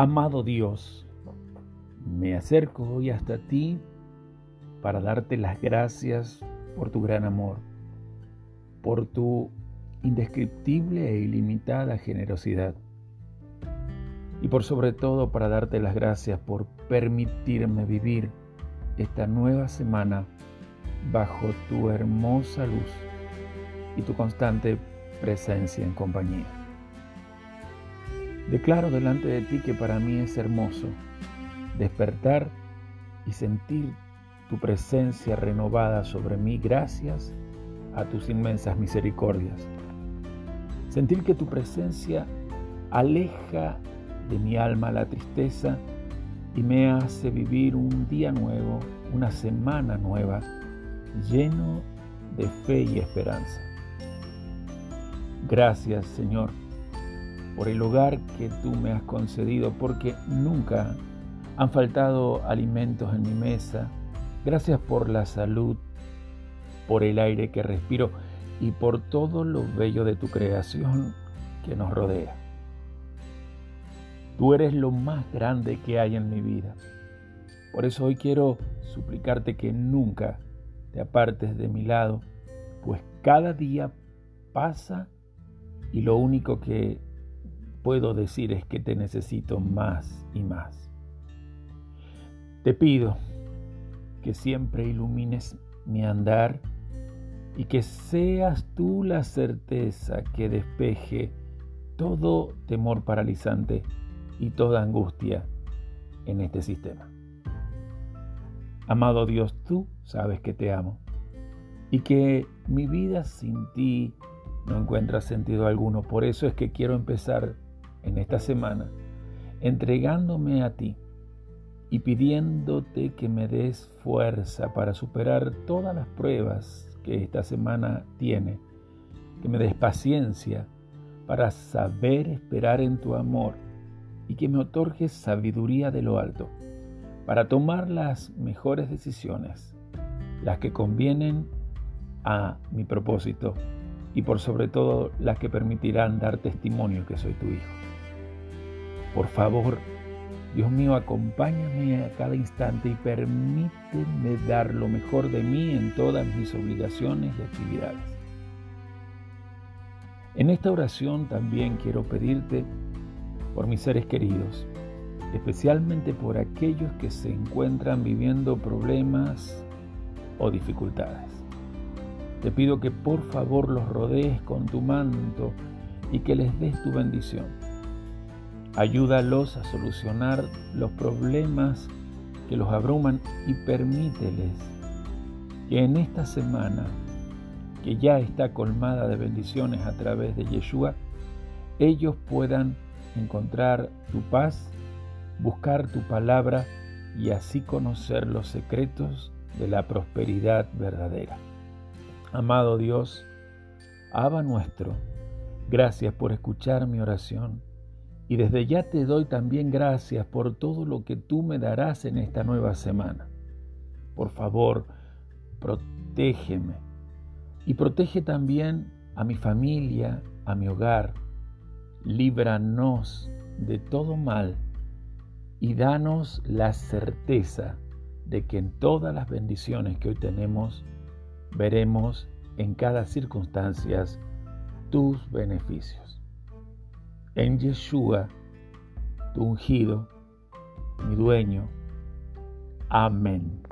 Amado Dios, me acerco hoy hasta ti para darte las gracias por tu gran amor, por tu indescriptible e ilimitada generosidad y por sobre todo para darte las gracias por permitirme vivir esta nueva semana bajo tu hermosa luz y tu constante presencia en compañía. Declaro delante de ti que para mí es hermoso despertar y sentir tu presencia renovada sobre mí gracias a tus inmensas misericordias. Sentir que tu presencia aleja de mi alma la tristeza y me hace vivir un día nuevo, una semana nueva, lleno de fe y esperanza. Gracias Señor por el hogar que tú me has concedido, porque nunca han faltado alimentos en mi mesa. Gracias por la salud, por el aire que respiro y por todo lo bello de tu creación que nos rodea. Tú eres lo más grande que hay en mi vida. Por eso hoy quiero suplicarte que nunca te apartes de mi lado, pues cada día pasa y lo único que puedo decir es que te necesito más y más. Te pido que siempre ilumines mi andar y que seas tú la certeza que despeje todo temor paralizante y toda angustia en este sistema. Amado Dios, tú sabes que te amo y que mi vida sin ti no encuentra sentido alguno. Por eso es que quiero empezar en esta semana, entregándome a ti y pidiéndote que me des fuerza para superar todas las pruebas que esta semana tiene, que me des paciencia para saber esperar en tu amor y que me otorgues sabiduría de lo alto para tomar las mejores decisiones, las que convienen a mi propósito y por sobre todo las que permitirán dar testimonio que soy tu hijo. Por favor, Dios mío, acompáñame a cada instante y permíteme dar lo mejor de mí en todas mis obligaciones y actividades. En esta oración también quiero pedirte por mis seres queridos, especialmente por aquellos que se encuentran viviendo problemas o dificultades. Te pido que por favor los rodees con tu manto y que les des tu bendición Ayúdalos a solucionar los problemas que los abruman y permíteles que en esta semana, que ya está colmada de bendiciones a través de Yeshua, ellos puedan encontrar tu paz, buscar tu palabra y así conocer los secretos de la prosperidad verdadera. Amado Dios, Abba nuestro, gracias por escuchar mi oración y desde ya te doy también gracias por todo lo que tú me darás en esta nueva semana. Por favor, protégeme y protege también a mi familia, a mi hogar. Líbranos de todo mal y danos la certeza de que en todas las bendiciones que hoy tenemos, veremos en cada circunstancia tus beneficios en Yeshua, tu ungido, mi dueño. Amén.